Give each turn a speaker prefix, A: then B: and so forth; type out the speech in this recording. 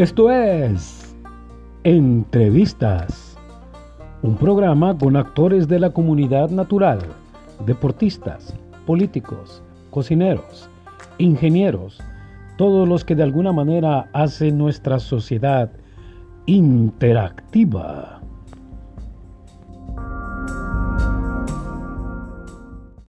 A: Esto es Entrevistas, un programa con actores de la comunidad natural, deportistas, políticos, cocineros, ingenieros, todos los que de alguna manera hacen nuestra sociedad interactiva.